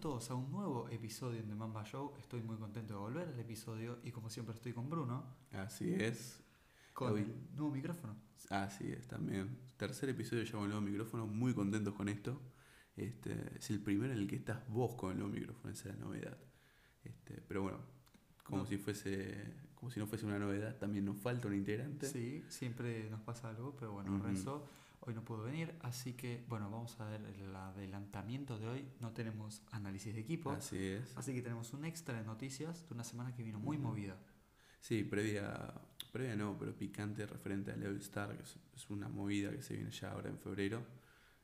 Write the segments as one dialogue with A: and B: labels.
A: Bienvenidos todos a un nuevo episodio de Mamba Show. Estoy muy contento de volver al episodio y como siempre estoy con Bruno,
B: Así es.
A: con
B: Hoy-
A: el nuevo micrófono.
B: Así es, también. Tercer episodio ya con el nuevo micrófono, muy contentos con esto. Este, es el primero en el que estás vos con el nuevo micrófono, esa es la novedad. Este, pero bueno, como
A: No.
B: si fuese, como si no fuese una novedad, también nos falta un integrante.
A: Sí, siempre nos pasa algo, pero bueno,
B: Ujú.
A: Renzo hoy no pudo venir, así que bueno, vamos a ver el adelantamiento de hoy. No tenemos análisis de equipo,
B: Así es.
A: así que tenemos un extra de noticias de una semana que vino muy movida.
B: Sí, previa, previa no, pero picante referente al All Star, que es, es una movida que se viene ya ahora en febrero.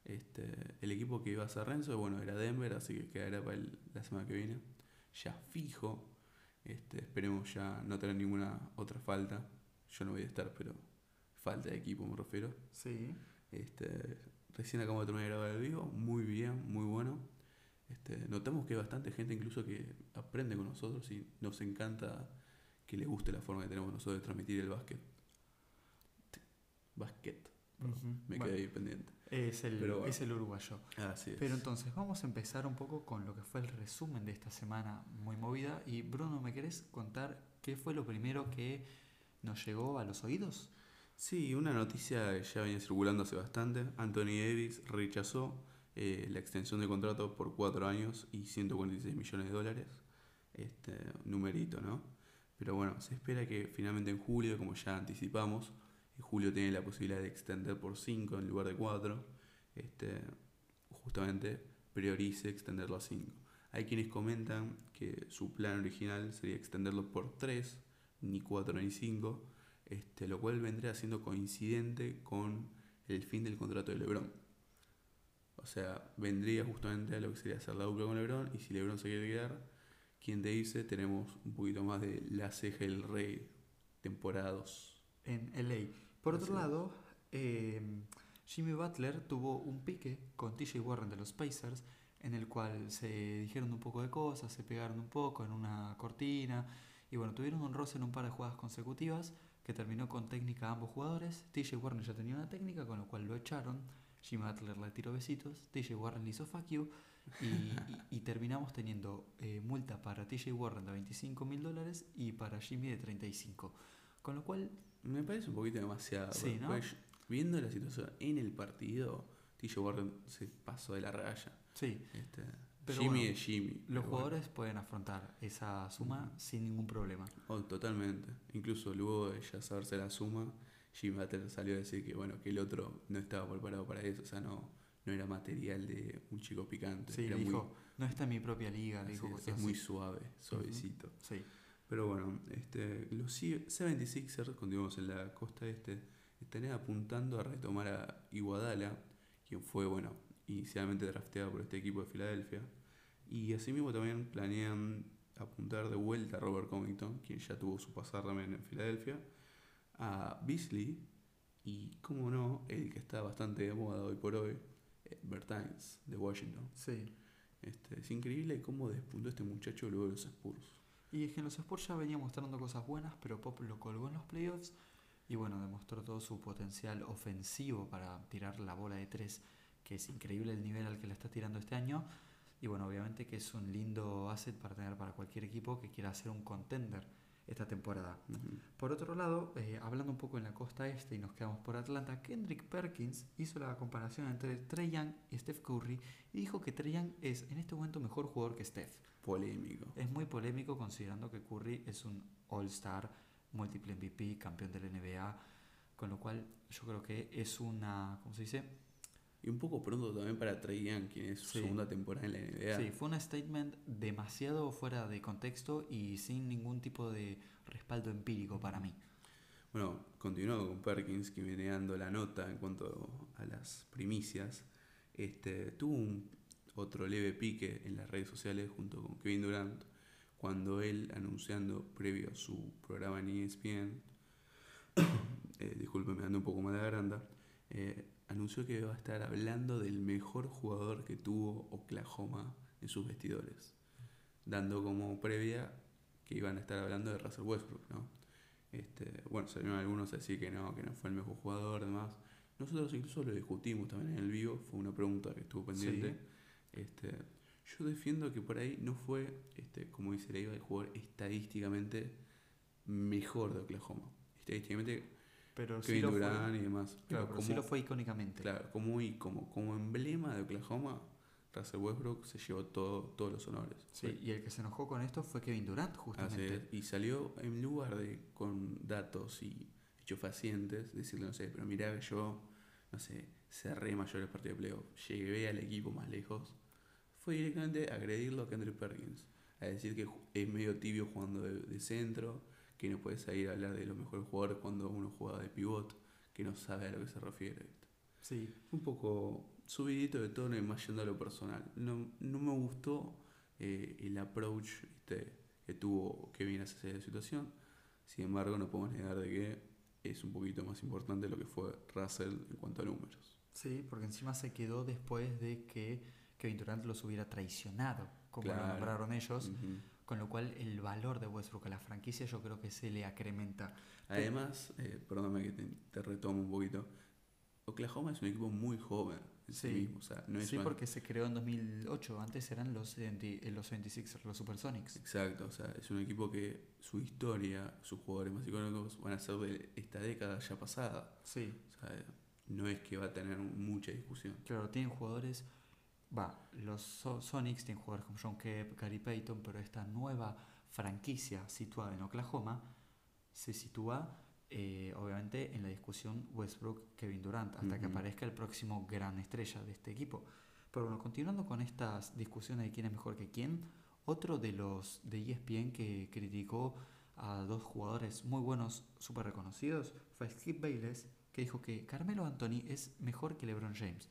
B: Este, el equipo que iba a ser Renzo, bueno, era Denver, así que quedará para el- la semana que viene. Ya fijo. Este, esperemos ya no tener ninguna otra falta. Yo no voy a estar, pero falta de equipo me refiero.
A: Sí,
B: Este, recién acabamos de terminar de grabar el vivo, muy bien, muy bueno. Este, notamos que hay bastante gente incluso que aprende con nosotros y nos encanta que le guste la forma que tenemos nosotros de transmitir el básquet. Básquet, perdón,
A: Ujú.
B: me
A: Bueno,
B: quedé ahí pendiente.
A: es, el,
B: Pero
A: es el uruguayo.
B: Así es.
A: Pero entonces vamos a empezar un poco con lo que fue el resumen de esta semana muy movida. Y Bruno, ¿me querés contar qué fue lo primero que nos llegó a los oídos?
B: Sí, una noticia que ya venía circulando hace bastante. Anthony Davis rechazó eh, la extensión de contrato por cuatro años y 146 millones de dólares. Este numerito, ¿no? Pero bueno, se espera que finalmente en julio, como ya anticipamos, en julio tiene la posibilidad de extender por 5 en lugar de 4. Este, justamente priorice extenderlo a 5. Hay quienes comentan que su plan original sería extenderlo por 3, ni 4 ni 5 este, lo cual vendría siendo coincidente con el fin del contrato de LeBron. O sea, vendría justamente a lo que sería hacer la dupla con LeBron y si LeBron se quiere quedar, quien te dice, tenemos un poquito más de La Ceja del Rey, temporada 2.
A: En LA. Por otro lado, eh, Jimmy Butler tuvo un pique con TJ Warren de los Pacers, en el cual se dijeron un poco de cosas, se pegaron un poco en una cortina, y bueno, tuvieron un roce en un par de jugadas consecutivas que terminó con técnica a ambos jugadores. TJ Warren ya tenía una técnica, con lo cual lo echaron. Jimmy Butler le tiró besitos, TJ Warren le hizo fuck you, y, y- y terminamos teniendo eh, multa para TJ Warren de 25 mil dólares y para Jimmy de 35. Con lo cual
B: Me parece un poquito demasiado.
A: Sí, ¿no?
B: Pues, viendo la situación en el partido, TJ Warren se pasó de la raya.
A: Sí,
B: Este,
A: Pero
B: Jimmy
A: bueno,
B: es Jimmy.
A: los
B: bueno.
A: jugadores pueden afrontar esa suma sin ningún problema.
B: Oh, totalmente. Incluso luego de ya saberse la suma, Jimmy Butler salió a decir que bueno, que el otro no estaba preparado para eso, o sea, no, no era material de un chico picante.
A: Sí,
B: era muy-
A: dijo, no está en mi propia liga, le dijo cosas
B: es
A: así.
B: muy suave, suavecito.
A: Sí,
B: Pero bueno, este, los 76ers, continuamos en la costa este, estarían apuntando a retomar a Iguadala, quien fue, bueno, inicialmente drafteado por este equipo de Filadelfia. Y asimismo también planean apuntar de vuelta a Robert Covington, quien ya tuvo su pasar también en Filadelfia, a Beasley y, como no, el que está bastante de moda hoy por hoy, eh, Bertans de Washington.
A: sí.
B: Este, es increíble cómo despuntó este muchacho luego de los Spurs.
A: Y es que en los Spurs ya venía mostrando cosas buenas, pero Pop lo colgó en los playoffs y bueno, demostró todo su potencial ofensivo para tirar la bola de tres, que es increíble el nivel al que le está tirando este año. Y bueno, obviamente que es un lindo asset para tener para cualquier equipo que quiera ser un contender esta temporada. Por otro lado, eh, hablando un poco en la costa este y nos quedamos por Atlanta, Kendrick Perkins hizo la comparación entre Trey Young y Steph Curry y dijo que Trey Young es en este momento mejor jugador que Steph.
B: Polémico.
A: Es muy polémico considerando que Curry es un All-Star, múltiple MVP, campeón de la NBA, con lo cual yo creo que es una, ¿cómo se dice?
B: Y un poco pronto también para Trey Young, quien es su
A: Sí.
B: segunda temporada en la NBA.
A: Sí, fue un statement demasiado fuera de contexto y sin ningún tipo de respaldo empírico para mí.
B: Bueno, continuando con Perkins, que viene dando la nota en cuanto a las primicias. Este, tuvo un otro leve pique en las redes sociales junto con Kevin Durant, cuando él, anunciando previo a su programa en ESPN, eh, disculpe, me ando un poco mal de garganta, eh, anunció que va a estar hablando del mejor jugador que tuvo Oklahoma en sus vestidores, dando como previa que iban a estar hablando de Russell Westbrook, ¿no? Este, bueno, salieron algunos a decir que no, que no fue el mejor jugador, demás. Nosotros incluso lo discutimos también en el vivo, fue una pregunta que estuvo pendiente. Este, Yo defiendo que por ahí no fue, este, como dice Leiva, el jugador estadísticamente mejor de Oklahoma. Estadísticamente,
A: Pero sí
B: Kevin
A: fue.
B: Durant y demás.
A: Claro,
B: Pero
A: pero sí
B: como-
A: lo fue icónicamente.
B: Claro, como, y como, como emblema de Oklahoma, Russell Westbrook se llevó todo, todos los honores.
A: Sí, y el que se enojó con esto fue Kevin Durant,
B: Así
A: justamente.
B: es. Y salió en lugar de con datos y hechos facientes, decirle, no sé, pero mirá que yo, no sé, cerré mayores partidos de playoff, llegué al equipo más lejos, fue directamente a agredirlo a Kendrick Perkins, a decir que es medio tibio jugando de, de centro, que no puede salir a hablar de los mejores jugadores cuando uno juega de pivot, que no sabe a lo que se refiere.
A: Sí,
B: un poco subidito de tono y más yendo a lo personal. No, no me gustó eh, el approach ¿viste? que tuvo Kevin hacia esa situación. Sin embargo, no podemos negar de que es un poquito más importante lo que fue Russell en cuanto a números.
A: sí, porque encima se quedó después de que Kevin Durant los hubiera traicionado, como lo
B: Claro.
A: nombraron ellos,
B: Ujú.
A: Con lo cual el valor de Westbrook a la franquicia yo creo que se le acrementa.
B: Además, eh, perdóname que te, te retomo un poquito. Oklahoma es un equipo muy joven en sí,
A: Sí.
B: mismo. O sea, no es
A: sí,
B: una-
A: porque se creó en 2008, antes eran los, 70 eh, los 76ers, los Supersonics.
B: Exacto, o sea, es un equipo que su historia, sus jugadores más icónicos van a ser de esta década ya pasada.
A: Sí,
B: O sea, no es que va a tener mucha discusión.
A: claro, tienen jugadores, va, los So- Sonics tienen jugadores como John Kemp, Gary Payton, pero esta nueva franquicia situada en Oklahoma se sitúa eh, obviamente en la discusión Westbrook-Kevin Durant, hasta que
B: Ujú.
A: aparezca el próximo gran estrella de este equipo. Pero bueno, continuando con estas discusiones de quién es mejor que quién, otro de los de ESPN que criticó a dos jugadores muy buenos, súper reconocidos, fue Skip Bayless, que dijo que Carmelo Anthony es mejor que LeBron James.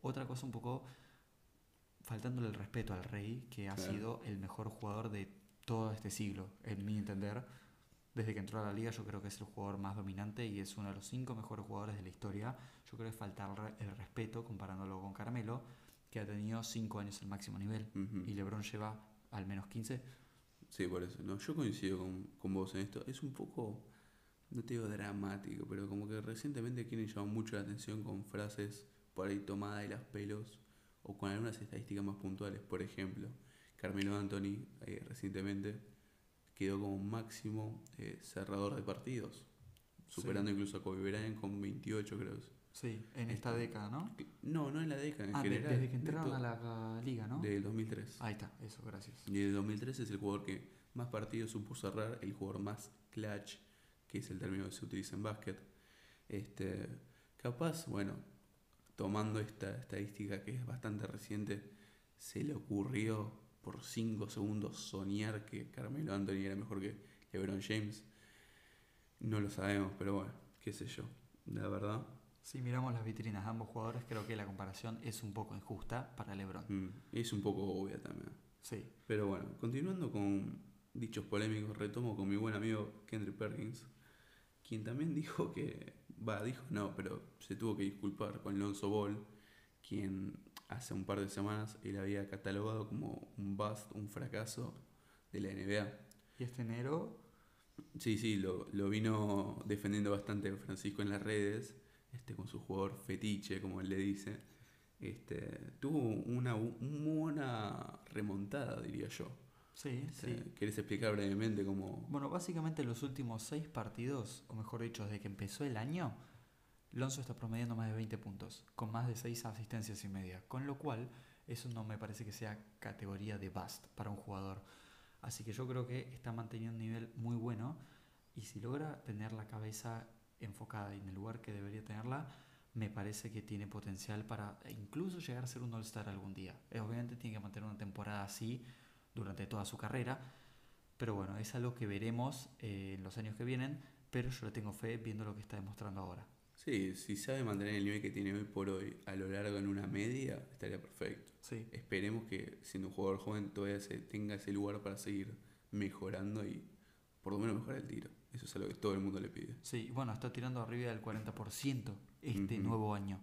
A: Otra cosa un poco faltándole el respeto al rey, que ha
B: Claro.
A: sido el mejor jugador de todo este siglo, en mi entender. Desde que entró a la liga yo creo que es el jugador más dominante y es uno de los cinco mejores jugadores de la historia. Yo creo que falta el, re- el respeto comparándolo con Carmelo, que ha tenido cinco años al máximo nivel.
B: Ujú.
A: Y LeBron lleva al menos 15.
B: Sí, por eso. No, yo coincido con, con vos en esto. Es un poco, no te digo dramático, pero como que recientemente quieren llamar mucho la atención con frases por ahí tomadas de las pelos o con algunas estadísticas más puntuales. Por ejemplo, Carmelo Anthony eh, recientemente quedó como máximo eh, cerrador de partidos, superando incluso a Kobe Bryant con 28 creo.
A: Sí, en esta
B: Este,
A: década, ¿no?
B: No, no en la década, en
A: Ah,
B: general.
A: desde que entraron a la liga, ¿no?
B: Del 2003.
A: Ahí está, eso, gracias.
B: Y el 2013 es el jugador que más partidos supo cerrar, el jugador más clutch, que es el término que se utiliza en básquet. Este, capaz, bueno, tomando esta estadística que es bastante reciente, se le ocurrió por 5 segundos soñar que Carmelo Anthony era mejor que LeBron James. No lo sabemos, pero bueno, qué sé yo. La verdad,
A: Si miramos las vitrinas de ambos jugadores, creo que la comparación es un poco injusta para LeBron.
B: mm, es un poco obvia también.
A: Sí,
B: Pero bueno, continuando con dichos polémicos, retomo con mi buen amigo Kendrick Perkins, quien también dijo que, va, dijo no, pero se tuvo que disculpar con Lonzo Ball, quien hace un par de semanas él había catalogado como un bust, un fracaso de la NBA.
A: y este enero,
B: Sí, sí, lo, lo vino defendiendo bastante Francisco en las redes, este, con su jugador fetiche, como él le dice. Este, tuvo una, muy buena remontada, diría yo.
A: Sí, sí.
B: ¿Querés explicar brevemente cómo...?
A: Bueno, básicamente los últimos seis partidos, o mejor dicho, desde que empezó el año, Lonzo está promediando más de 20 puntos, con más de 6 asistencias y media, con lo cual eso no me parece que sea categoría de bust para un jugador. Así que yo creo que está manteniendo un nivel muy bueno y si logra tener la cabeza enfocada en el lugar que debería tenerla, me parece que tiene potencial para incluso llegar a ser un All-Star algún día. Eh, Obviamente tiene que mantener una temporada así durante toda su carrera, pero bueno, es algo que veremos eh, en los años que vienen, pero yo le tengo fe viendo lo que está demostrando ahora.
B: Sí, si sabe mantener el nivel que tiene hoy por hoy a lo largo en una media, estaría perfecto.
A: Sí,
B: Esperemos que siendo un jugador joven todavía se tenga ese lugar para seguir mejorando y por lo menos mejorar el tiro. Eso es algo que todo el mundo le pide.
A: sí, bueno, está tirando arriba del 40% este nuevo año,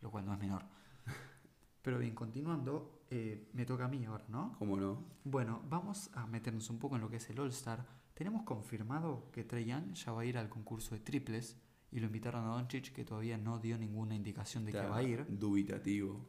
A: lo cual no es menor. Pero bien, continuando, eh, me toca a mí ahora, ¿no?
B: ¿Cómo no?
A: Bueno, vamos a meternos un poco en lo que es el All-Star. Tenemos confirmado que Trey Young ya va a ir al concurso de triples y lo invitaron a Doncic, que todavía no dio ninguna indicación de que va a ir.
B: Dubitativo.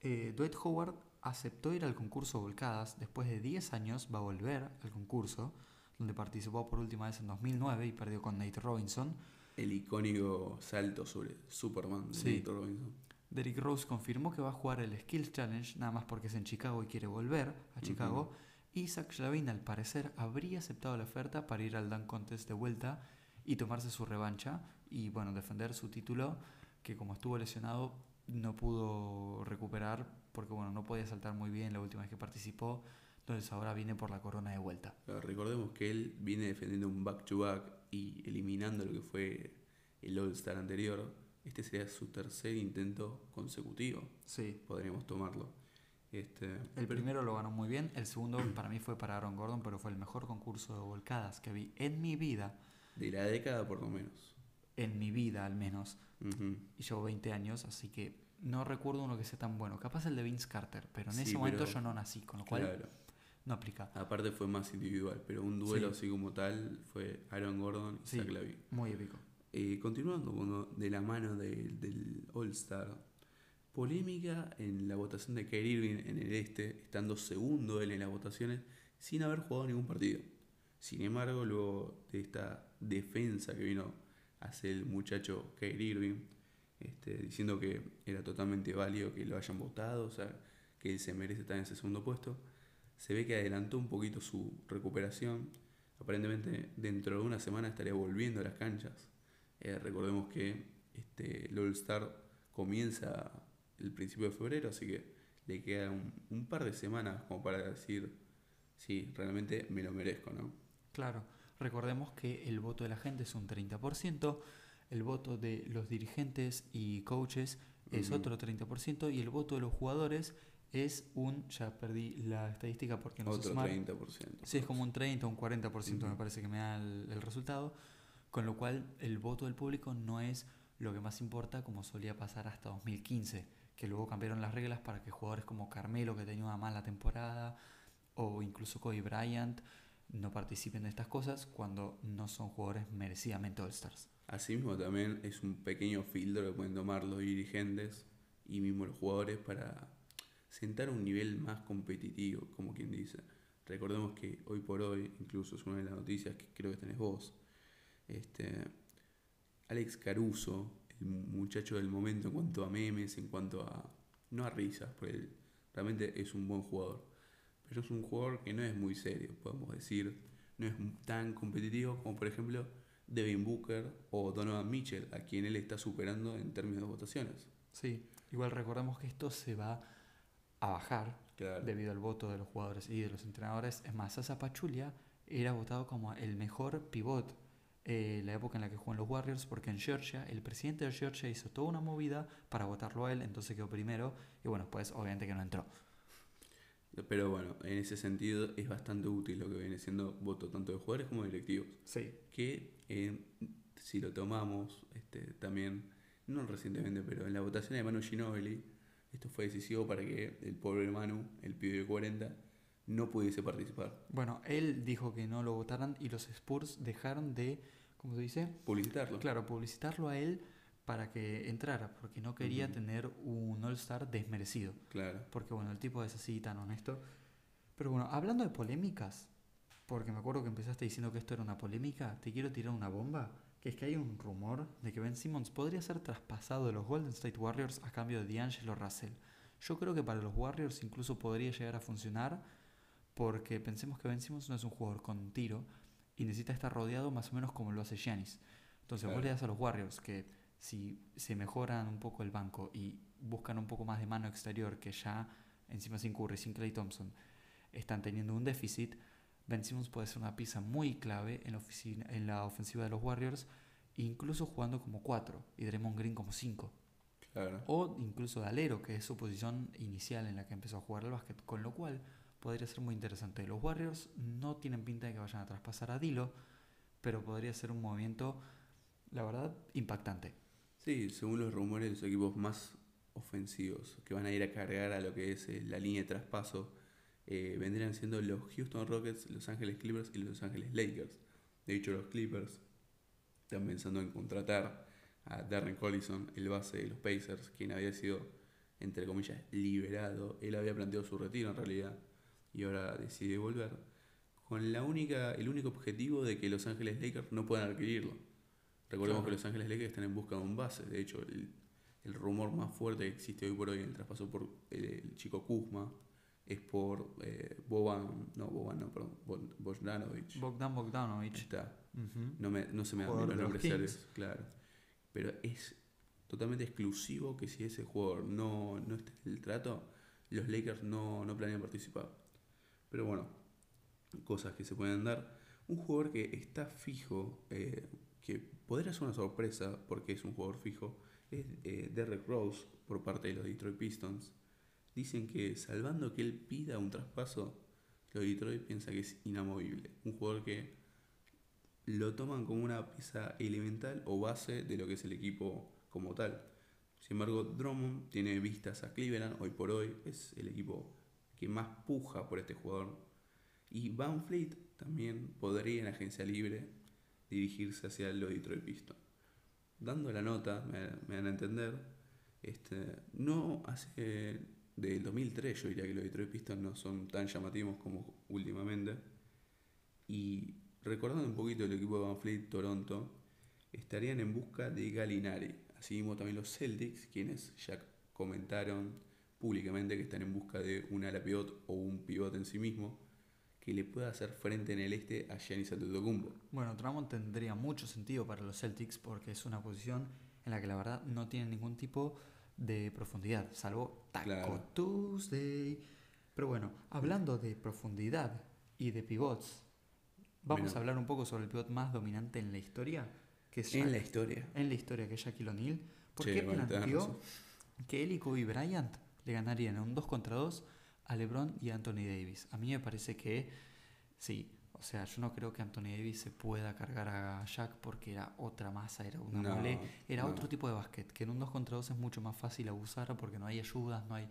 A: Eh, Dwight Howard aceptó ir al concurso Volcadas. Después de 10 años va a volver al concurso, donde participó por última vez en 2009 y perdió con Nate Robinson.
B: El icónico salto sobre Superman de
A: Sí.
B: Nate Robinson.
A: Derrick Rose confirmó que va a jugar el Skills Challenge, nada más porque es en Chicago y quiere volver a Chicago. Y Zach Lavin, al parecer, habría aceptado la oferta para ir al Dunk Contest de vuelta y tomarse su revancha y, bueno, defender su título, que como estuvo lesionado no pudo recuperar porque, bueno, no podía saltar muy bien la última vez que participó. Entonces ahora viene por la corona de vuelta.
B: Pero recordemos que él viene defendiendo un back-to-back y eliminando lo que fue el All-Star anterior. Este sería su tercer intento consecutivo,
A: Sí.
B: podríamos tomarlo. Este,
A: El
B: pero-
A: primero lo ganó muy bien, el segundo para mí fue para Aaron Gordon, pero fue el mejor concurso de volcadas que vi en mi vida,
B: De la década por lo menos.
A: en mi vida al menos. Y llevo 20 años, así que no recuerdo uno que sea tan bueno. Capaz el de Vince Carter, pero en
B: Sí,
A: ese momento yo no nací, con lo cual
B: Claro.
A: no aplica.
B: Aparte fue más individual, pero un duelo
A: Sí.
B: así como tal fue Aaron Gordon y
A: Sí.
B: Zach Lavin.
A: Muy épico.
B: Eh, continuando de la mano de- del All-Star, polémica en la votación de Kyrie Irving en el este, estando segundo él en las votaciones sin haber jugado ningún partido. Sin embargo, luego de esta defensa que vino a el muchacho Kyrie Irving, este, diciendo que era totalmente válido que lo hayan votado, o sea, que él se merece estar en ese segundo puesto, se ve que adelantó un poquito su recuperación. Aparentemente dentro de una semana estaría volviendo a las canchas. Eh, recordemos que este, el All-Star comienza el principio de febrero, así que le queda un, un par de semanas como para decir, sí, realmente me lo merezco, ¿no?
A: Claro, recordemos que el voto de la gente es un 30%, el voto de los dirigentes y coaches es
B: Ujú.
A: otro 30% y el voto de los jugadores es un, ya perdí la estadística porque no sé
B: Otro
A: sumar.
B: 30%.
A: Sí, es como un 30 o un 40% me
B: Ujú.
A: parece que me da el, el resultado, con lo cual el voto del público no es lo que más importa como solía pasar hasta 2015, que luego cambiaron las reglas para que jugadores como Carmelo, que tenía una mala temporada, o incluso Kobe Bryant, no participen de estas cosas cuando no son jugadores merecidamente All-Stars.
B: Asimismo también es un pequeño filtro que pueden tomar los dirigentes y mismo los jugadores para sentar un nivel más competitivo, como quien dice. Recordemos que hoy por hoy, incluso es una de las noticias que creo que tenés vos, este, Alex Caruso, el muchacho del momento en cuanto a memes, en cuanto a... no a risas, porque él realmente es un buen jugador, pero es un jugador que no es muy serio, podemos decir, no es tan competitivo como por ejemplo Devin Booker o Donovan Mitchell, a quien él está superando en términos de votaciones.
A: Sí, igual recordemos que esto se va a bajar
B: Claro.
A: debido al voto de los jugadores y de los entrenadores. Es más, Sasa Pachulia era votado como el mejor pivot eh, la época en la que jugó en los Warriors, porque en Georgia el presidente de Georgia hizo toda una movida para votarlo a él, entonces quedó primero y bueno, pues obviamente que no entró.
B: Pero bueno, en ese sentido es bastante útil lo que viene siendo voto tanto de jugadores como de directivos.
A: Sí.
B: Que eh, si lo tomamos este, también, no recientemente, pero en la votación de Manu Ginobili, esto fue decisivo para que el pobre Manu, el pibe de 40, no pudiese participar.
A: Bueno, él dijo que no lo votaran y los Spurs dejaron de, ¿cómo se dice?
B: Publicitarlo.
A: Claro, publicitarlo a él para que entrara, porque no quería tener un All-Star desmerecido.
B: Claro.
A: Porque bueno, el tipo es así tan honesto. Pero bueno, hablando de polémicas, porque me acuerdo que empezaste diciendo que esto era una polémica, te quiero tirar una bomba, que es que hay un rumor de que Ben Simmons podría ser traspasado de los Golden State Warriors a cambio de D'Angelo Russell. Yo creo que para los Warriors incluso podría llegar a funcionar, porque pensemos que Ben Simmons no es un jugador con tiro y necesita estar rodeado más o menos como lo hace Giannis. Entonces vos
B: Claro.
A: le das a los Warriors que si se mejoran un poco el banco y buscan un poco más de mano exterior, que ya encima sin Curry, sin Clay Thompson, están teniendo un déficit, Ben Simmons puede ser una pieza muy clave en la, oficina, en la ofensiva de los Warriors, incluso jugando como 4 y Draymond Green como 5.
B: Claro.
A: O incluso de alero, que es su posición inicial en la que empezó a jugar al básquet, con lo cual podría ser muy interesante. Los Warriors no tienen pinta de que vayan a traspasar a Dilo, pero podría ser un movimiento, la verdad, impactante.
B: Sí, según los rumores, los equipos más ofensivos que van a ir a cargar a lo que es eh, la línea de traspaso eh, vendrían siendo los Houston Rockets, Los Ángeles Clippers y Los Ángeles Lakers. De hecho, los Clippers están pensando en contratar a Darren Collison, el base de los Pacers, quien había sido entre comillas, liberado. Él había planteado su retiro en realidad y ahora decide volver. Con la única, el único objetivo de que Los Ángeles Lakers no puedan adquirirlo. Recordemos
A: Claro.
B: que Los Ángeles Lakers están en busca de un base. De hecho, el, el rumor más fuerte que existe hoy por hoy en el traspaso por el, el chico Kuzma es por eh, Boban, no, Boban, no, perdón, Bo- Bogdanovic.
A: Bogdan
B: Ahí
A: Bogdanovic.
B: está. No, me, no se me dan los nombres serios, claro. Pero es totalmente exclusivo que si ese jugador no, no está en el trato, los Lakers no, no planean participar. Pero bueno, cosas que se pueden dar. Un jugador que está fijo, eh, que podría ser una sorpresa porque es un jugador fijo, es eh, Derrick Rose por parte de los Detroit Pistons. Dicen que salvando que él pida un traspaso, los Detroit piensa que es inamovible. Un jugador que lo toman como una pieza elemental o base de lo que es el equipo como tal. Sin embargo, Drummond tiene vistas a Cleveland, hoy por hoy es el equipo que más puja por este jugador. Y Van Fleet también podría en agencia libre dirigirse hacia los Detroit Pistons. Dando la nota, me, me dan a entender, este, no hace del 2003 yo diría que los Detroit Pistons no son tan llamativos como últimamente. Y recordando un poquito el equipo de Van Fleet, Toronto, estarían en busca de Galinari. Así mismo también los Celtics, quienes ya comentaron públicamente que están en busca de un ala pivot o un pivot en sí mismo que le pueda hacer frente en el este a Giannis Antetokounmpo.
A: Bueno, Drummond tendría mucho sentido para los Celtics porque es una posición en la que la verdad no tiene ningún tipo de profundidad, salvo Taco
B: Claro.
A: Tuesday. Pero bueno, hablando de profundidad y de pivots, vamos
B: Mira.
A: a hablar un poco sobre el pivot más dominante en la historia, que es
B: En la historia.
A: en la historia, que es Shaquille O'Neal. ¿Por
B: Sí,
A: qué
B: bueno, tenés
A: planteó que él y Kobe Bryant le ganarían en un 2 contra 2 a LeBron y Anthony Davis? A mí me parece que sí. O sea, yo no creo que Anthony Davis se pueda cargar a Shaq porque era otra masa, era una
B: No,
A: mole, era
B: no.
A: otro tipo de básquet, que en un 2 contra 2 es mucho más fácil abusar porque no hay ayudas, no hay...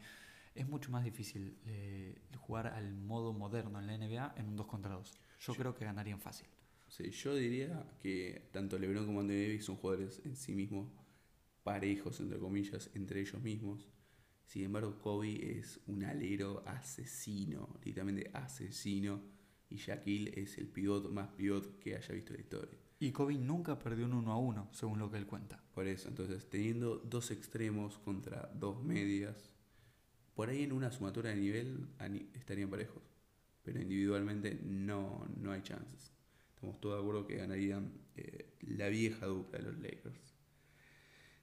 A: Es mucho más difícil eh, jugar al modo moderno en la NBA en un 2 contra 2. Yo creo que ganarían fácil.
B: Sí, yo diría que tanto LeBron como Anthony Davis son jugadores en sí mismos parejos, entre comillas, entre ellos mismos. Sin embargo, Kobe es un alero asesino, literalmente asesino. Y Shaquille es el pivot más pivot que haya visto en la historia.
A: Y Kobe nunca perdió un 1 a 1, según lo que él cuenta.
B: Por eso, entonces, teniendo dos extremos contra dos medias, por ahí en una sumatoria de nivel estarían parejos. Pero individualmente no, no hay chances. Estamos todos de acuerdo que ganarían eh, la vieja dupla de los Lakers.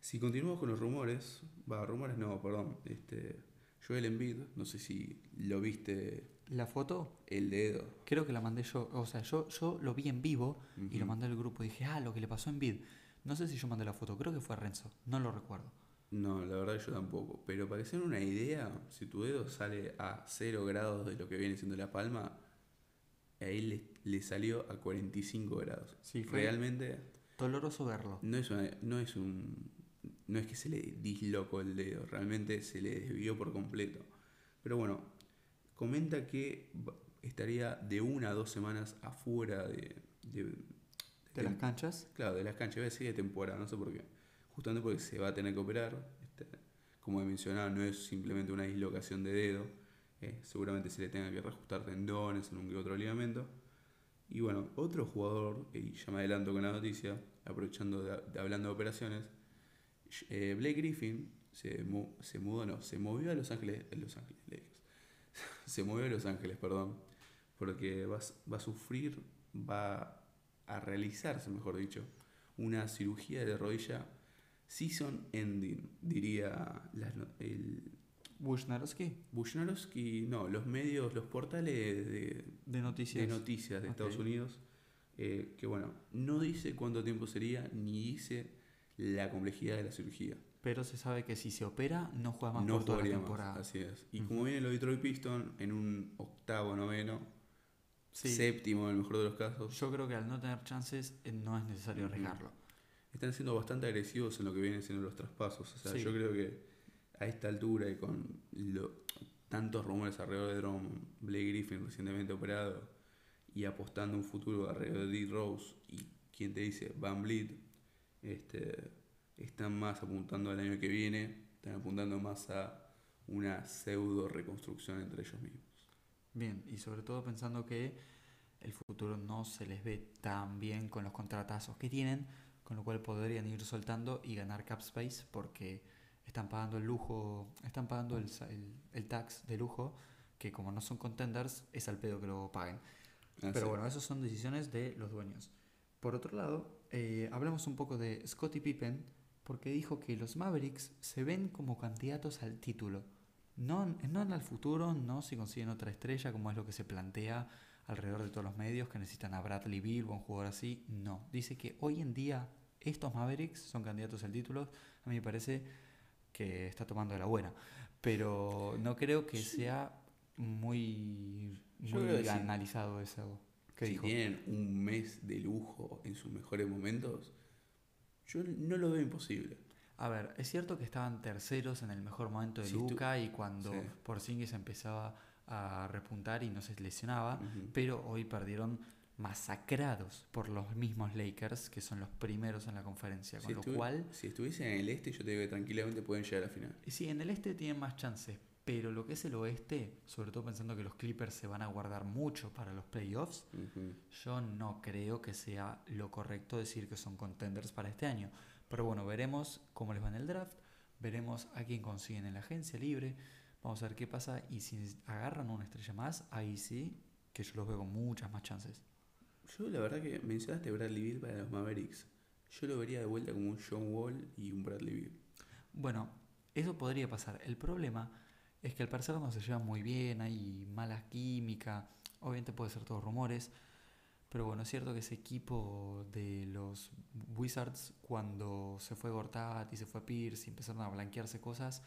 B: Si continuamos con los rumores, va, rumores no, perdón, este, Joel Embiid, no sé si lo viste
A: La foto
B: el dedo.
A: Creo que la mandé yo, o sea, yo, yo lo vi en vivo y lo mandé al grupo y dije, ah, lo que le pasó en Vid. No sé si yo mandé la foto, creo que fue a Renzo, no lo recuerdo.
B: No, la verdad yo tampoco. Pero para que se den una idea, si tu dedo sale a 0 grados de lo que viene siendo la palma, a él le, le salió a 45 grados.
A: Sí, fue-
B: Realmente
A: Doloroso verlo.
B: no es, una- no es un. No es que se le dislocó el dedo, realmente se le desvió por completo. Pero bueno, comenta que estaría de una a dos semanas afuera de, de,
A: De las canchas.
B: Claro, de las canchas, voy a decir de temporada, no sé por qué. Justamente porque se va a tener que operar. este, como he mencionado, no es simplemente una dislocación de dedo. eh, seguramente se le tenga que reajustar tendones en un que otro ligamento. Y bueno, otro jugador, y ya me adelanto con la noticia, aprovechando de, de hablando de operaciones, eh, Blake Griffin se, mu- se mudó, no, se movió a Los Ángeles, Los Ángeles, Lakers. se movió a Los Ángeles, perdón, porque va, va a sufrir, va a realizarse, mejor dicho, una cirugía de rodilla season ending, diría no- el
A: Bushnarowski,
B: Bushnarowski, no, los medios, los portales de,
A: de noticias.
B: de noticias de. Estados Unidos, eh, que bueno, no dice cuánto tiempo sería, ni dice la complejidad de la cirugía.
A: Pero se sabe que si se opera, no juega más
B: no
A: por toda la
B: más,
A: temporada.
B: así es. Y como viene los Detroit Pistons en un octavo, noveno,
A: Sí,
B: séptimo en el mejor de los casos,
A: yo creo que al no tener chances eh, no es necesario arriesgarlo.
B: están siendo bastante agresivos en lo que vienen siendo los traspasos. O sea,
A: Sí.
B: yo creo que a esta altura y con lo- tantos rumores alrededor de Drummond, Blake Griffin recientemente operado y apostando un futuro alrededor de D. Rose y quien te dice Van Vliet, este, están más apuntando al año que viene, están apuntando más a una pseudo reconstrucción entre ellos mismos.
A: Bien, y sobre todo pensando que el futuro no se les ve tan bien con los contratazos que tienen, con lo cual podrían ir soltando y ganar cap space porque están pagando el lujo, están pagando el, el, tax de lujo, que como no son contenders, es al pedo que lo paguen. Ah, Pero bueno, esas son decisiones de los dueños. Por otro lado, eh, hablamos un poco de Scottie Pippen, porque dijo que los Mavericks se ven como candidatos al título. No, no en el futuro, no si consiguen otra estrella, como es lo que se plantea alrededor de todos los medios, que necesitan a Bradley Bill o un jugador así. No, dice que hoy en día estos Mavericks son candidatos al título. A mí me parece que está tomando de la buena. Pero no creo que sea muy, muy analizado eso.
B: Si tienen un mes de lujo en sus mejores momentos, yo no lo veo imposible.
A: A ver, es cierto que estaban terceros en el mejor momento de Luca y cuando por Porzingis empezaba a repuntar y no se lesionaba, pero hoy perdieron masacrados por los mismos Lakers, que son los primeros en la conferencia. Con lo cual.
B: Si estuviesen en el este, yo te digo que tranquilamente pueden llegar a la final.
A: Sí, en el este tienen más chances, pero lo que es el oeste, sobre todo pensando que los Clippers se van a guardar mucho para los playoffs, yo no creo que sea lo correcto decir que son contenders para este año. Pero bueno, veremos cómo les va en el draft, veremos a quién consiguen en la agencia libre, vamos a ver qué pasa y si agarran una estrella más, ahí sí que yo los veo con muchas más chances.
B: Yo la verdad que mencionaste Bradley Bill para los Mavericks. Yo lo vería de vuelta como un John Wall y un Bradley Bill.
A: Bueno, eso podría pasar. El problema es que al parecer no se lleva muy bien, hay mala química, obviamente puede ser todos rumores, pero bueno, es cierto que ese equipo de los Wizards, cuando se fue Gortat y se fue Pierce y empezaron a blanquearse cosas,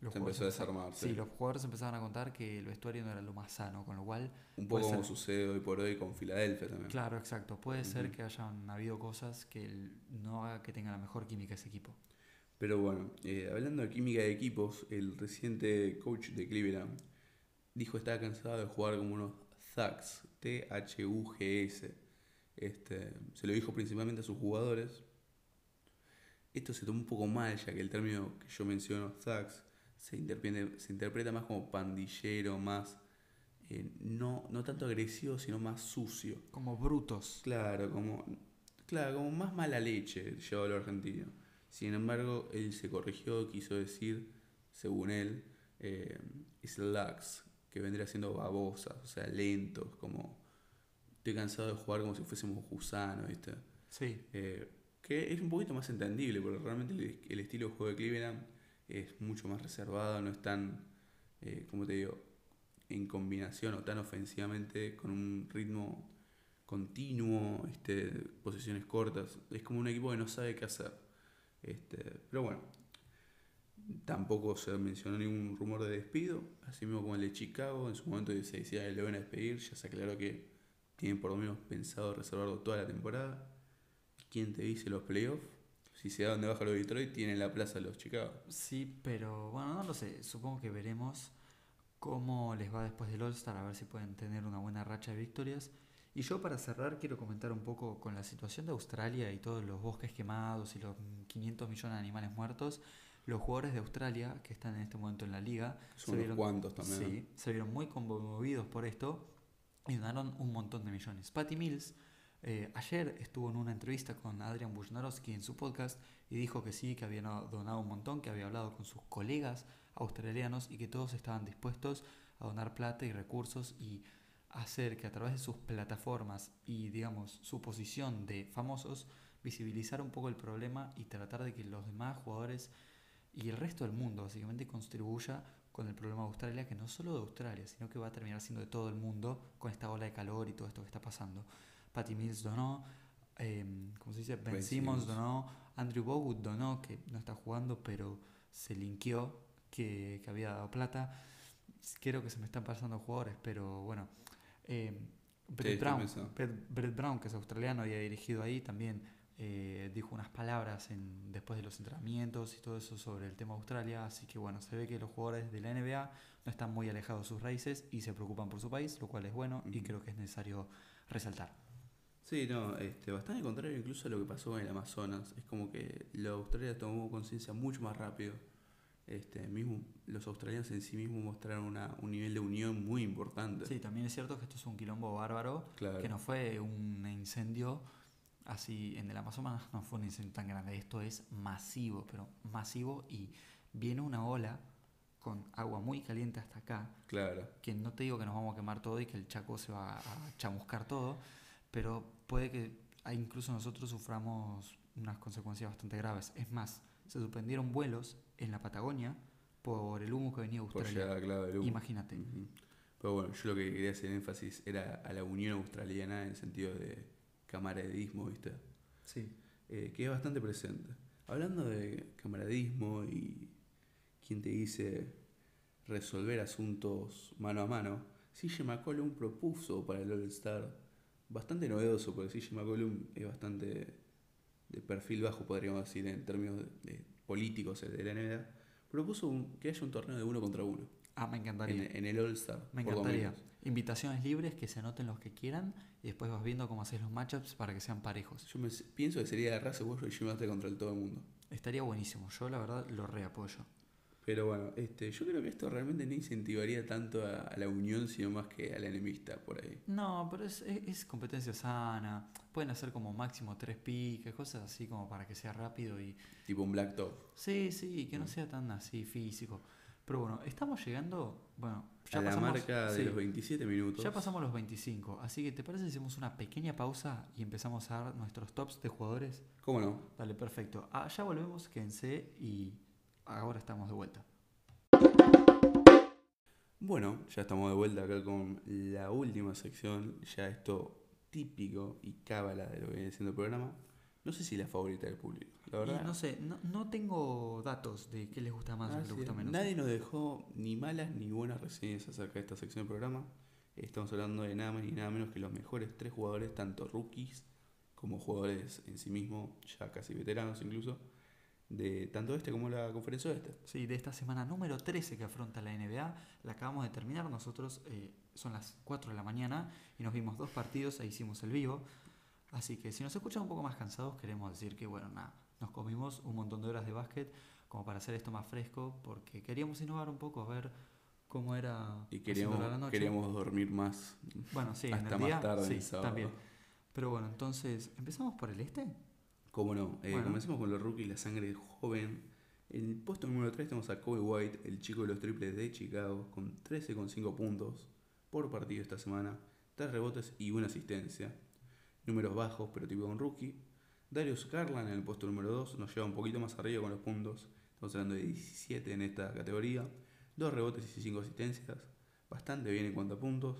B: los se empezó a desarmarse.
A: Sí, los jugadores empezaron a contar que el vestuario no era lo más sano, con lo cual...
B: Un poco como sucede hoy por hoy con Filadelfia también.
A: Claro, exacto. Puede ser que hayan habido cosas que no haga que tenga la mejor química ese equipo.
B: Pero bueno, eh, hablando de química de equipos, el reciente coach de Cleveland dijo que estaba cansado de jugar como unos Thugs, T-H-U-G-S. Este, se lo dijo principalmente a sus jugadores. Esto se tomó un poco mal, ya que el término que yo menciono, Thugs, se, se interpreta más como pandillero, más eh, no, no tanto agresivo, sino más sucio.
A: Como brutos.
B: Claro, como, claro, como más mala leche, llevado lo argentino. Sin embargo, él se corrigió, quiso decir, según él, eh, lax, que vendría siendo babosa, o sea, lentos, como estoy cansado de jugar como si fuésemos gusanos, ¿viste?
A: Sí.
B: Eh, que es un poquito más entendible, porque realmente el, estilo de juego de Cleveland es mucho más reservado, no es tan, eh, como te digo, en combinación o tan ofensivamente con un ritmo continuo, este, posiciones cortas. Es como un equipo que no sabe qué hacer. Este, pero bueno, tampoco se mencionó ningún rumor de despido, así mismo como el de Chicago, en su momento se decía que lo iban a despedir, ya se aclaró que tienen por lo menos pensado reservarlo toda la temporada. ¿Quién te dice los playoffs? Si se da donde baja los Detroit, tienen la plaza los Chicago.
A: Sí, pero bueno, no lo sé, supongo que veremos cómo les va después del All-Star, a ver si pueden tener una buena racha de victorias. Y yo para cerrar quiero comentar un poco con la situación de Australia y todos los bosques quemados y los 500 millones de animales muertos. Los jugadores de Australia que están en este momento en la liga
B: Son se vieron, cuantos también.
A: Sí, se vieron muy conmovidos por esto y donaron un montón de millones. Patty Mills eh, ayer estuvo en una entrevista con Adrian Wojnarowski en su podcast y dijo que sí, que había donado un montón, que había hablado con sus colegas australianos y que todos estaban dispuestos a donar plata y recursos y hacer que a través de sus plataformas y digamos su posición de famosos visibilizar un poco el problema y tratar de que los demás jugadores y el resto del mundo básicamente contribuya con el problema de Australia, que no solo de Australia, sino que va a terminar siendo de todo el mundo con esta ola de calor y todo esto que está pasando. Patty Mills donó, eh, ¿cómo se dice? Ben, Simmons donó, Andrew Bogut donó, que no está jugando, pero se linkeó que, que había dado plata. Creo que se me están pasando jugadores, pero bueno, eh, Brett, Brown, Brett, Brown, que es australiano y ha dirigido ahí, también eh, dijo unas palabras en, después de los entrenamientos y todo eso sobre el tema Australia. Así que bueno, se ve que los jugadores de la NBA no están muy alejados de sus raíces y se preocupan por su país, lo cual es bueno y creo que es necesario resaltar.
B: Sí, no, este, bastante contrario incluso a lo que pasó en el Amazonas. Es como que la Australia tomó conciencia mucho más rápido Este, mismo, los australianos en sí mismos mostraron una, un nivel de unión muy importante.
A: Sí, también es cierto que esto es un quilombo bárbaro,
B: Claro.
A: que no fue un incendio así en el Amazonas, no fue un incendio tan grande, esto es masivo, pero masivo y viene una ola con agua muy caliente hasta acá,
B: Claro.
A: que no te digo que nos vamos a quemar todo y que el Chaco se va a chamuscar todo, pero puede que incluso nosotros suframos unas consecuencias bastante graves. Es más, se suspendieron vuelos en la Patagonia por el humo que venía de
B: Por
A: Australia.
B: llegar, claro, del humo.
A: Imagínate.
B: Ujú. Pero bueno, yo lo que quería hacer énfasis era a la unión australiana en el sentido de camaradismo, ¿viste?
A: Sí.
B: Eh, que es bastante presente. Hablando de camaradismo y quien te dice resolver asuntos mano a mano, CJ McCollum propuso para el All-Star bastante novedoso, porque CJ McCollum es bastante de perfil bajo, podríamos decir, en términos de, de políticos de la NBA. Propuso un- que haya un torneo de uno contra uno
A: Ah, me
B: en,
A: encantaría.
B: en el All-Star.
A: Me encantaría. Invitaciones libres, que se anoten los que quieran y después vas viendo cómo haces los matchups para que sean parejos.
B: Yo me- pienso que sería Russell Westbrook y Butler contra el todo el mundo.
A: Estaría buenísimo. Yo la verdad lo reapoyo.
B: Pero bueno, este, yo creo que esto realmente no incentivaría tanto a, a la unión, sino más que a la enemistad por ahí.
A: No, pero es, es- es competencia sana. Pueden hacer como máximo tres piques, cosas así como para que sea rápido y...
B: Tipo un black top.
A: Sí, sí, que no
B: Mm.
A: sea tan así físico. Pero bueno, estamos llegando... Bueno, ya
B: a la
A: pasamos...
B: marca de
A: sí,
B: los 27 minutos.
A: Ya pasamos los 25, así que ¿te parece si hacemos una pequeña pausa y empezamos a dar nuestros tops de jugadores?
B: ¿Cómo no?
A: Dale, perfecto. Ah, ya volvemos, quédense y ahora estamos de vuelta.
B: Bueno, ya estamos de vuelta acá con la última sección. Ya esto típico y cábala de lo que viene siendo el programa. No sé si la favorita del público. La verdad.
A: Y no sé, no, no tengo datos de qué les gusta más o
B: Ah,
A: qué les gusta menos.
B: Nadie nos dejó ni malas ni buenas reseñas acerca de esta sección del programa. Estamos hablando de nada más ni nada menos que los mejores tres jugadores, tanto rookies como jugadores en sí mismos, ya casi veteranos incluso, de tanto este como la conferencia oeste.
A: Sí, de esta semana número 13 que afronta la NBA, la acabamos de terminar. Nosotros eh, son las 4 de la mañana y nos vimos dos partidos e hicimos el vivo. Así que si nos escuchan un poco más cansados, queremos decir que, bueno, nada, nos comimos un montón de horas de básquet como para hacer esto más fresco, porque queríamos innovar un poco, a ver cómo era
B: Y queríamos,
A: la noche.
B: queríamos dormir más.
A: Bueno, sí, en
B: hasta
A: el
B: más
A: día,
B: tarde
A: sí,
B: el
A: también. Pero bueno, entonces, ¿empezamos por el este?
B: ¿Cómo no? Eh,
A: Bueno.
B: Comencemos con los rookies, la sangre joven. En el puesto número 3 tenemos a Kobe White, el chico de los triples de Chicago, con 13,5 puntos por partido esta semana, 3 rebotes y una asistencia. Números bajos, pero tipo un rookie. Darius Garland en el puesto número 2 nos lleva un poquito más arriba con los puntos. Estamos hablando de 17 en esta categoría. 2 rebotes y 5 asistencias. Bastante bien en cuanto a puntos.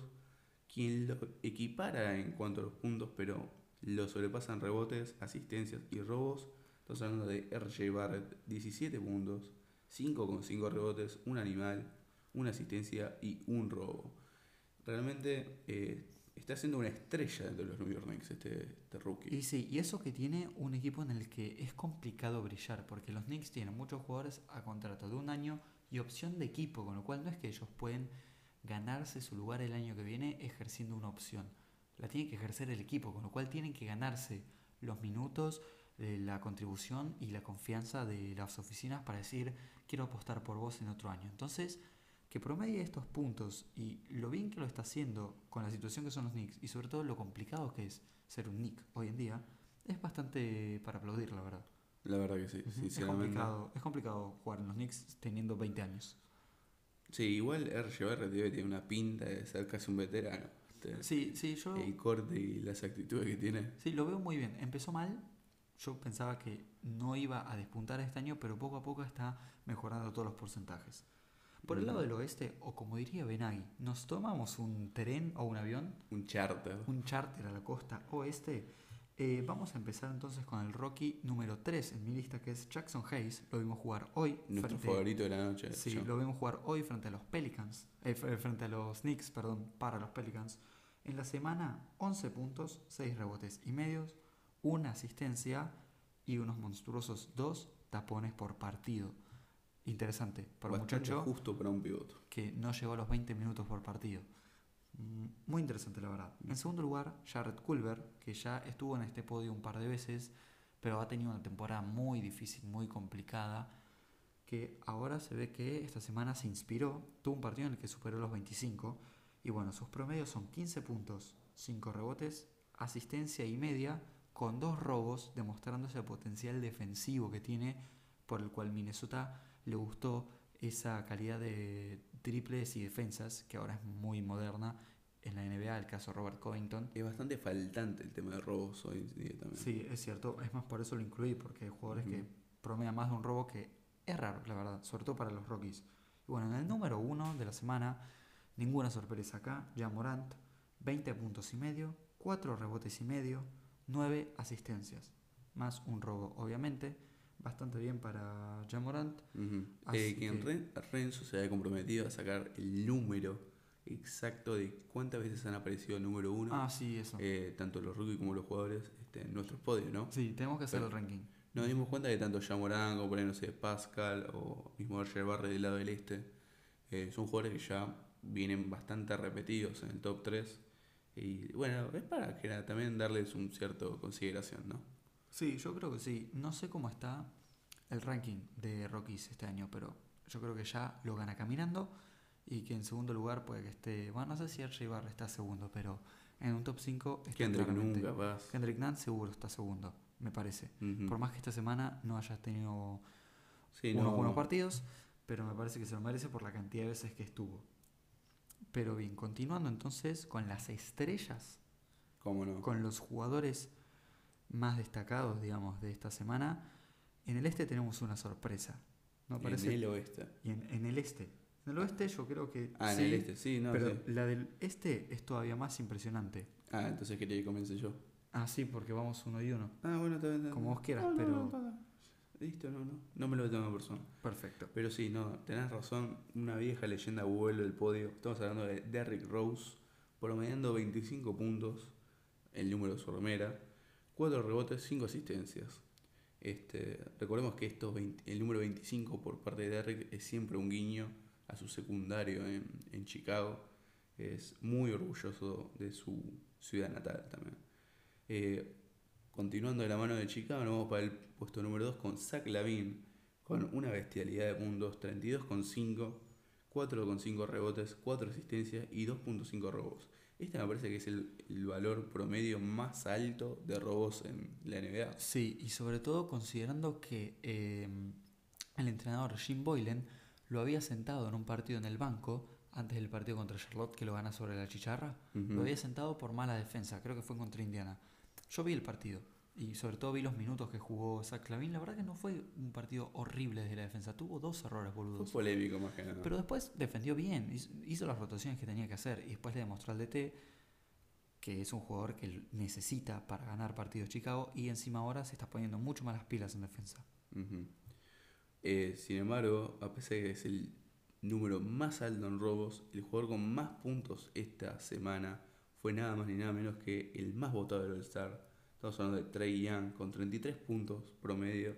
B: Quien lo equipara en cuanto a los puntos, pero lo sobrepasan rebotes, asistencias y robos. Estamos hablando de RJ Barrett, 17 puntos, 5 con 5 rebotes, un animal, una asistencia y un robo. Realmente eh, está siendo una estrella dentro de los New York Knicks este, este rookie.
A: Y sí, y eso que tiene un equipo en el que es complicado brillar, porque los Knicks tienen muchos jugadores a contrato de un año y opción de equipo, con lo cual no es que ellos pueden ganarse su lugar el año que viene ejerciendo una opción. La tiene que ejercer el equipo, con lo cual tienen que ganarse los minutos, eh, la contribución y la confianza de las oficinas para decir quiero apostar por vos en otro año. Entonces, que promedie estos puntos y lo bien que lo está haciendo con la situación que son los Knicks y sobre todo lo complicado que es ser un Knick hoy en día, es bastante para aplaudir, la verdad.
B: La verdad que sí,
A: Ujú, Es
B: sinceramente.
A: complicado, es complicado jugar en los Knicks teniendo 20 años.
B: Sí, igual debe tener una pinta de ser casi un veterano. Este,
A: Sí, sí, yo
B: El corte y las actitudes que tiene.
A: sí, lo veo muy bien. Empezó mal, yo pensaba que no iba a despuntar este año, pero poco a poco está mejorando todos los porcentajes. Por el lado del oeste, o como diría Benaghi, nos tomamos un tren o un avión
B: Un charter.
A: un charter a la costa oeste. Eh, vamos a empezar entonces con el Rocky número 3 en mi lista, que es Jackson Hayes. Lo vimos jugar hoy.
B: Nuestro
A: frente-
B: favorito de la noche.
A: Sí,
B: yo.
A: lo vimos jugar hoy frente a los Pelicans. eh, fr- frente a los Knicks, perdón, para los Pelicans. En la semana, 11 puntos, 6 rebotes y medios, una asistencia y unos monstruosos 2 tapones por partido. Interesante, para un muchacho
B: justo para un pivoto.
A: que no llegó a los 20 minutos por partido. Mm, Muy interesante, la verdad. En segundo lugar, Jared Culver, que ya estuvo en este podio un par de veces, pero ha tenido una temporada muy difícil, muy complicada. que ahora se ve que esta semana se inspiró, tuvo un partido en el que superó los 25 y bueno, sus promedios son 15 puntos, 5 rebotes, asistencia y media con dos robos, demostrando ese potencial defensivo que tiene, por el cual Minnesota le gustó esa calidad de triples y defensas, que ahora es muy moderna en la NBA, el caso Robert Covington.
B: Es bastante faltante el tema de robos hoy día también.
A: Sí, es cierto, es más por eso lo incluí, porque hay jugadores que promedian más de un robo que es raro, la verdad, sobre todo para los Rockies. Y bueno, en el número uno de la semana, ninguna sorpresa acá, ya Morant, 20 puntos y medio, 4 rebotes y medio, 9 asistencias, más un robo, obviamente. Bastante bien para Jamorant. Así
B: Eh, que en Renzo se había comprometido a sacar el número exacto de cuántas veces han aparecido el número uno,
A: Ah, sí, eso.
B: eh, tanto los rookies como los jugadores, este, en nuestros podios, ¿no?
A: Sí, tenemos que hacer
B: Pero-
A: el ranking.
B: Nos dimos cuenta que tanto Yamorán como por ahí, no sé, Pascal o mismo Roger Barre del lado del este, eh, son jugadores que ya vienen bastante repetidos en el top 3. Y bueno, es para que también darles un cierto consideración, ¿no?
A: Sí, yo creo que sí. No sé cómo está el ranking de Rockies este año, pero yo creo que ya lo gana caminando y que en segundo lugar puede que esté. Bueno, no sé si RJ Barre está segundo, pero en un top 5 está
B: Kendrick nunca vas.
A: Kendrick Nunn seguro está segundo, me parece. Por más que esta semana no haya tenido
B: Sí,
A: unos
B: no,
A: buenos partidos, pero me parece que se lo merece por la cantidad de veces que estuvo. Pero bien, continuando entonces con las estrellas,
B: ¿Cómo no?
A: con los jugadores más destacados, digamos, de esta semana, en el este tenemos una sorpresa. ¿No parece?
B: En el oeste.
A: Y en, en el este. En el oeste yo creo que
B: Ah, en el este, sí, no,
A: pero
B: sí.
A: la del este es todavía más impresionante.
B: Ah, entonces quería que comience yo.
A: Ah, sí, porque vamos uno y uno.
B: Ah, bueno, está
A: Como vos quieras,
B: No, no,
A: pero-
B: no. Listo, no, no. No me lo en persona.
A: Perfecto.
B: Pero sí, no, tenés razón. Una vieja leyenda vuelve al podio. Estamos hablando de Derrick Rose, promediando 25 puntos, el número de su remera, 4 rebotes, 5 asistencias. Este, recordemos que estos 20 el número 25 por parte de Derrick es siempre un guiño a su secundario en, en Chicago. Es muy orgulloso de su ciudad natal también. Eh, continuando de la mano de Chicago, nos vamos para el puesto número 2 con Zach Lavin, con una bestialidad de puntos, 32,5, 4,5 rebotes, 4 asistencias y 2,5 robos. Este me parece que es el, el valor promedio más alto de robos en la NBA.
A: Sí, y sobre todo considerando que eh, el entrenador Jim Boylan lo había sentado en un partido en el banco antes del partido contra Charlotte que lo gana sobre la chicharra. Lo había sentado por mala defensa, creo que fue contra Indiana. Yo vi el partido y sobre todo vi los minutos que jugó Zach Lavin. La verdad que no fue un partido horrible desde la defensa, tuvo dos errores
B: Fue
A: boludos.
B: polémico más que nada.
A: Pero después defendió bien, hizo, las rotaciones que tenía que hacer y después le demostró al DT que es un jugador que necesita para ganar partidos Chicago y encima ahora se está poniendo mucho más las pilas en defensa.
B: Eh, sin embargo, a pesar de que es el número más alto en robos, el jugador con más puntos esta semana fue nada más ni nada menos que el más votado del All-Star. Estamos hablando de Trey Young con 33 puntos promedio,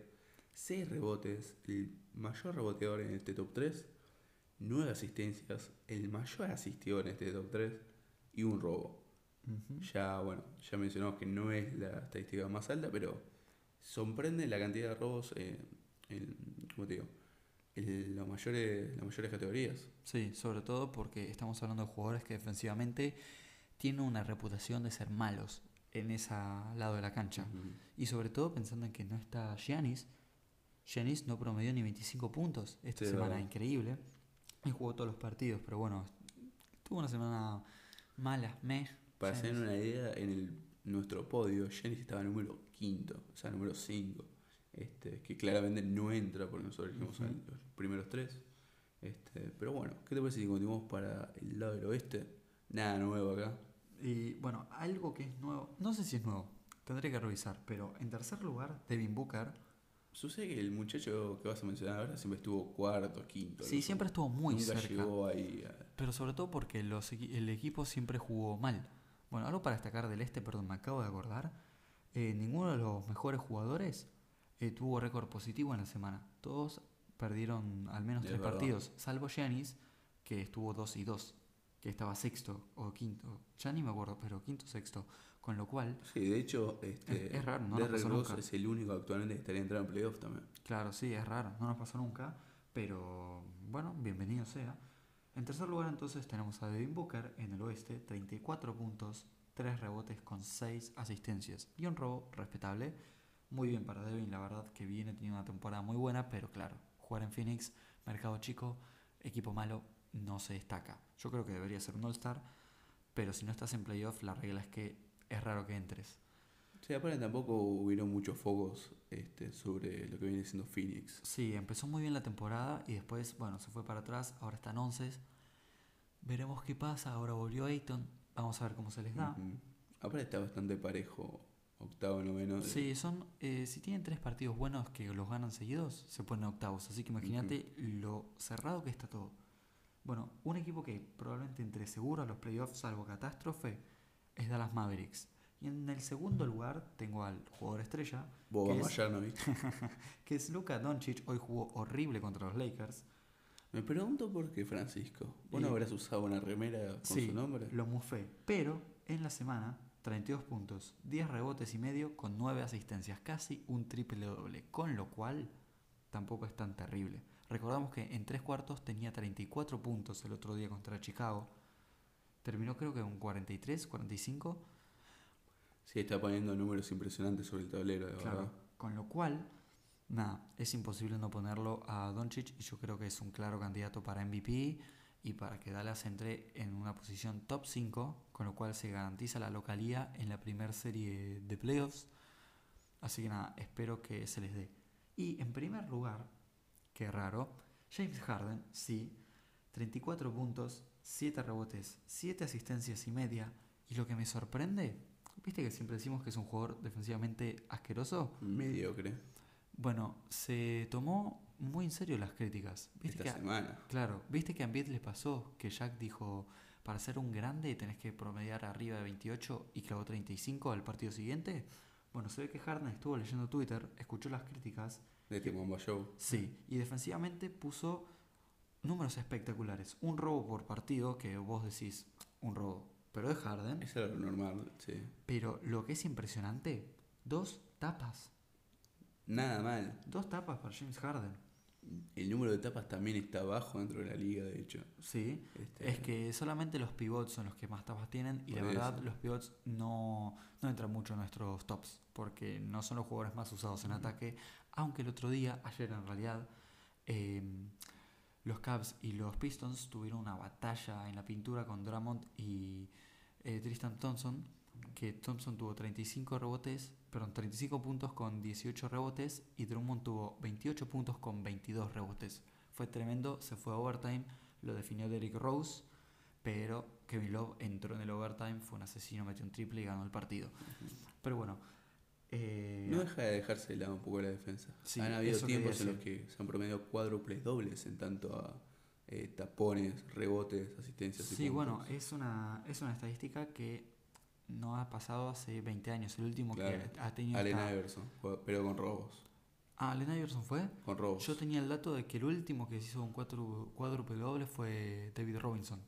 B: 6 rebotes, el mayor reboteador en este top 3, 9 asistencias, el mayor asistidor en este top 3 y un robo. Ya, bueno, ya mencionamos que no es la estadística más alta, pero sorprende la cantidad de robos eh, en, ¿cómo te digo? En los mayores, las mayores categorías.
A: Sí, sobre todo porque estamos hablando de jugadores que defensivamente tienen una reputación de ser malos en ese lado de la cancha. Y sobre todo pensando en que no está Giannis. Giannis no promedió ni 25 puntos esta
B: Sí,
A: semana,
B: verdad.
A: increíble. Y jugó todos los partidos, pero bueno, tuvo una semana mala, meh.
B: Para
A: Giannis.
B: hacer una idea, en el, nuestro podio, Janis estaba número quinto, o sea, número 5. Este, que claramente no entra porque nosotros elegimos los primeros tres. Este, pero bueno, ¿qué te parece si continuamos para el lado del oeste? Nada nuevo acá.
A: Y bueno, algo que es nuevo, no sé si es nuevo, tendré que revisar, pero en tercer lugar, Devin Booker.
B: Sucede que el muchacho que vas a mencionar ahora siempre estuvo cuarto, quinto.
A: Sí, siempre estuvo muy
B: Nunca
A: cerca.
B: llegó ahí. a-
A: Pero sobre todo porque los el equipo siempre jugó mal. Bueno, algo para destacar del este, perdón, me acabo de acordar. eh, ninguno de los mejores jugadores eh, tuvo récord positivo en la semana. Todos perdieron al menos
B: Es
A: tres
B: verdad.
A: partidos, salvo Giannis, que estuvo 2 y 2, que estaba sexto o quinto. Ya ni me acuerdo, pero quinto o sexto. Con lo cual,
B: Sí, de hecho, este,
A: Es- es raro, no nos pasó nunca.
B: es el único actualmente que estaría entrando en playoff también.
A: claro, sí, es raro, no nos pasó nunca. pero bueno, bienvenido sea. En tercer lugar entonces tenemos a Devin Booker en el oeste, 34 puntos, 3 rebotes con 6 asistencias y un robo respetable. Muy bien para Devin, la verdad que viene teniendo una temporada muy buena, pero claro, jugar en Phoenix, mercado chico, equipo malo, no se destaca. Yo creo que debería ser un All-Star, pero si no estás en playoff, la regla es que es raro que entres.
B: Sí, aparte tampoco hubieron muchos focos este, sobre lo que viene siendo Phoenix.
A: Sí, empezó muy bien la temporada y después, bueno, se fue para atrás, ahora están 11. Veremos qué pasa, ahora volvió Ayton, vamos a ver cómo se les da.
B: Ujú. Aparte está bastante parejo, octavo, noveno.
A: Sí, son, eh, si tienen tres partidos buenos que los ganan seguidos, se ponen octavos. Así que imagínate lo cerrado que está todo. Bueno, un equipo que probablemente entre seguro a los playoffs, salvo catástrofe, es Dallas Mavericks. Y en el segundo lugar tengo al jugador estrella,
B: Boban
A: que es- que es Luka Doncic. Hoy jugó horrible contra los Lakers.
B: Me pregunto por qué, Francisco. ¿Vos no
A: Y-
B: habrás usado una remera con
A: Sí,
B: su nombre?
A: lo mufé. Pero en la semana, 32 puntos, 10 rebotes y medio con 9 asistencias, casi un triple doble. Con lo cual, tampoco es tan terrible. Recordamos que en tres cuartos tenía 34 puntos el otro día contra Chicago. Terminó creo que con 43, 45.
B: Sí, está poniendo números impresionantes sobre el tablero, de
A: Claro.
B: verdad.
A: Con lo cual, nada, es imposible no ponerlo a Doncic y yo creo que es un claro candidato para MVP y para que Dallas entre en una posición top 5, con lo cual se garantiza la localía en la primera serie de playoffs. Así que nada, espero que se les dé. Y en primer lugar, qué raro, James Harden, sí, 34 puntos, 7 rebotes, 7 asistencias y media. Y lo que me sorprende, viste que siempre decimos que es un jugador defensivamente asqueroso.
B: Mediocre.
A: Bueno, se tomó muy en serio las críticas. Viste
B: Esta
A: que a-
B: semana.
A: Claro, viste que a Embiid le pasó que Jack dijo, para ser un grande tenés que promediar arriba de 28 y clavó 35 al partido siguiente. Bueno, se ve que Harden estuvo leyendo Twitter, escuchó las críticas,
B: De Timomba Show.
A: sí, y defensivamente puso números espectaculares. Un robo por partido, que vos decís, un robo, pero es Harden.
B: Eso era lo normal, sí.
A: Pero lo que es impresionante, dos tapas.
B: Nada mal.
A: Dos tapas para James Harden.
B: El número de tapas también está bajo dentro de la liga, de hecho.
A: Sí,
B: Este,
A: Es que solamente los pivots son los que más tapas tienen y la verdad los pivots no, no entran mucho en nuestros tops porque no son los jugadores más usados en ataque, aunque el otro día, ayer en realidad, eh, los Cavs y los Pistons tuvieron una batalla en la pintura con Drummond y eh, Tristan Thompson, que Thompson tuvo 35 rebotes, perdón, 35 puntos con 18 rebotes y Drummond tuvo 28 puntos con 22 rebotes. Fue tremendo, se fue a overtime, lo definió Derrick Rose, pero Kevin Love entró en el overtime, fue un asesino, metió un triple y ganó el partido. Pero bueno, eh,
B: No deja de dejarse de lado un poco la defensa.
A: Sí,
B: han habido tiempos en los que se han promediado cuádruples dobles en tanto a eh, tapones, rebotes, asistencias y
A: Sí, bueno,
B: puntos.
A: es una, es una estadística que no ha pasado hace 20 años. El último
B: Claro.
A: que ha tenido.
B: Allen
A: esta-
B: Iverson, pero con robos.
A: Ah, Allen Iverson fue.
B: Con robos.
A: Yo tenía el dato de que el último que se hizo un cuádruple doble fue David Robinson.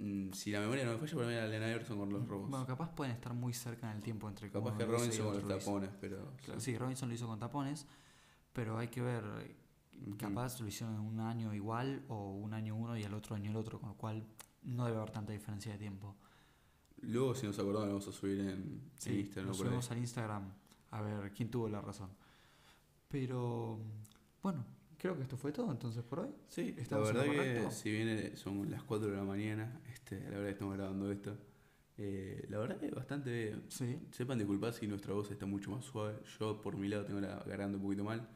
B: Mm, si la memoria no me falla, por mí era Allen Iverson con los robos.
A: Bueno, capaz pueden estar muy cerca en el tiempo entre
B: Capaz que
A: lo
B: Robinson con los
A: lo hizo.
B: tapones, pero.
A: Claro, sí, Robinson lo hizo con tapones, pero hay que ver.
B: Ujú.
A: Capaz lo hicieron en un año igual o un año uno y al otro año el otro, con lo cual no debe haber tanta diferencia de tiempo.
B: Luego, si nos acordamos, lo vamos a subir en, en
A: Sí,
B: Instagram.
A: nos
B: por ahí.
A: subimos al Instagram a ver quién tuvo la razón. Pero bueno, creo que esto fue todo entonces por hoy.
B: Sí, la
A: ¿Estamos en lo
B: verdad que
A: correcto?
B: si bien son las 4 de la mañana, este, la verdad que estamos grabando esto, eh, la verdad que bastante...
A: Sí,
B: Sepan disculpar si nuestra voz está mucho más suave. Yo por mi lado tengo la garganta un poquito mal.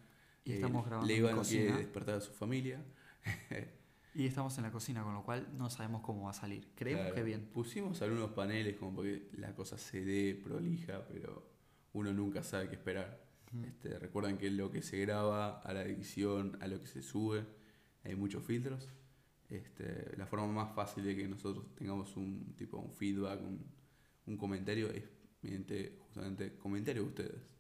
A: y
B: Eh,
A: estamos grabando
B: no quiere
A: cocina.
B: despertar a su familia.
A: Y estamos en la cocina, con lo cual no sabemos cómo va a salir. Creemos
B: Claro,
A: que bien.
B: Pusimos algunos paneles como para que la cosa se dé prolija, pero uno nunca sabe qué esperar. Este, recuerden que lo que se graba, a la edición, a lo que se sube, hay muchos filtros. Este, la forma más fácil de que nosotros tengamos un tipo un feedback, un, un comentario, es mediante justamente comentarios de ustedes.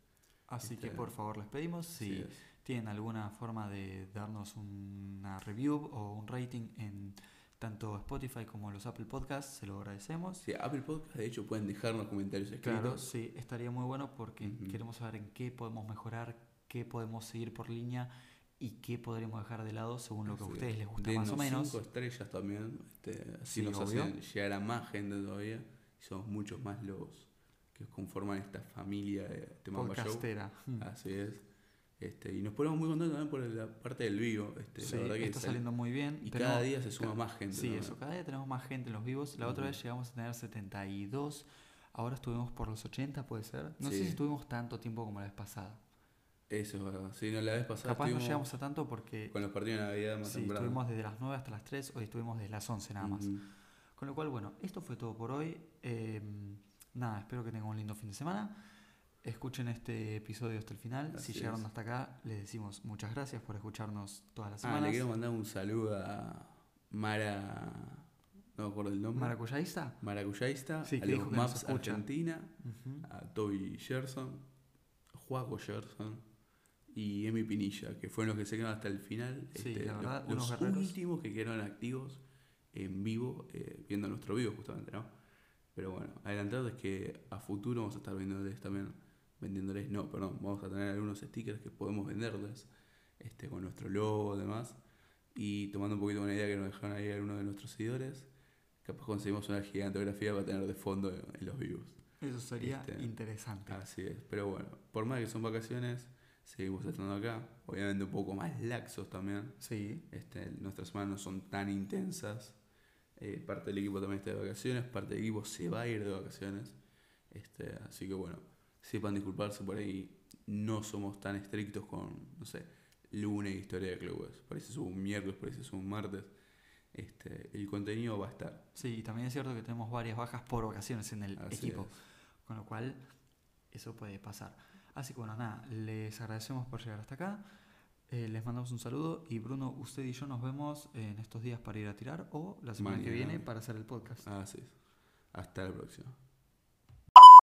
A: Así que
B: este,
A: por favor les pedimos si tienen alguna forma de darnos una review o un rating en tanto Spotify como los Apple Podcasts, se lo agradecemos.
B: Sí, Apple Podcast, de hecho, pueden dejarnos comentarios escritos.
A: Claro, sí, estaría muy bueno porque queremos saber en qué podemos mejorar, qué podemos seguir por línea y qué podremos dejar de lado según lo que a ustedes
B: es.
A: les gusta más o menos.
B: cinco estrellas también. Este, así
A: Sí,
B: nos
A: obvio.
B: hacen llegar a más gente todavía. Y somos muchos más los que conforman esta familia de Temamba Show.
A: Podcastera.
B: Así es. Este, y nos ponemos muy contentos también por la parte del vivo. Este,
A: Sí,
B: la verdad que
A: está
B: sale-
A: saliendo muy bien.
B: Y
A: Tenemos-
B: cada día se suma más gente.
A: Sí, eso, cada día tenemos más gente en los vivos. La otra vez llegamos a tener 72, ahora estuvimos por los 80, puede ser. No sé si estuvimos tanto tiempo como la vez pasada.
B: Eso es verdad. Sí, no, la vez pasada
A: Capaz no llegamos a tanto porque
B: con los partidos de Navidad más
A: sí,
B: temprano.
A: estuvimos desde las 9 hasta las 3, hoy estuvimos desde las 11 nada más. Con lo cual, bueno, esto fue todo por hoy. Eh, nada, espero que tengan un lindo fin de semana. Escuchen este episodio hasta el final.
B: Así
A: si llegaron
B: es.
A: hasta acá, les decimos muchas gracias por escucharnos todas las
B: Ah,
A: semanas.
B: le quiero mandar un saludo a Mara. No me acuerdo el nombre.
A: ¿Maracuyaísta?
B: Maracuyaísta.
A: Sí,
B: a los Maps. Argentina. A Toby Gerson. Juaco Gerson. Y Emi Pinilla, que fueron los que se quedaron hasta el final.
A: Sí,
B: Este,
A: la verdad,
B: los,
A: unos
B: últimos que quedaron activos en vivo, eh, viendo nuestro vivo justamente, ¿no? Pero bueno, adelantados es que a futuro vamos a estar vendiéndoles también, vendiéndoles, no, perdón, vamos a tener algunos stickers que podemos venderles este, con nuestro logo y demás. Y tomando un poquito una idea que nos dejaron ahí algunos de nuestros seguidores, capaz conseguimos una gigantografía para tener de fondo en, los vivos.
A: Eso sería
B: Este,
A: interesante.
B: Así es, pero bueno, por más que son vacaciones, seguimos estando acá. Obviamente un poco más laxos también.
A: Sí,
B: Este, nuestras semanas no son tan intensas. Eh, parte del equipo también está de vacaciones, parte del equipo se va a ir de vacaciones. Este, así que bueno, sepan disculparse por ahí. No somos tan estrictos con, no sé, lunes historia de clubes. Por ahí se sube un miércoles, por ahí se sube un martes. Este, el contenido va a estar.
A: sí, y también es cierto que tenemos varias bajas por ocasiones en el
B: Así
A: equipo.
B: es.
A: Con lo cual, eso puede pasar. Así que bueno, nada, les agradecemos por llegar hasta acá. Eh, les mandamos un saludo y Bruno, usted y yo nos vemos en estos días para ir a tirar o la semana que viene para hacer el podcast.
B: Así es. Hasta la próxima.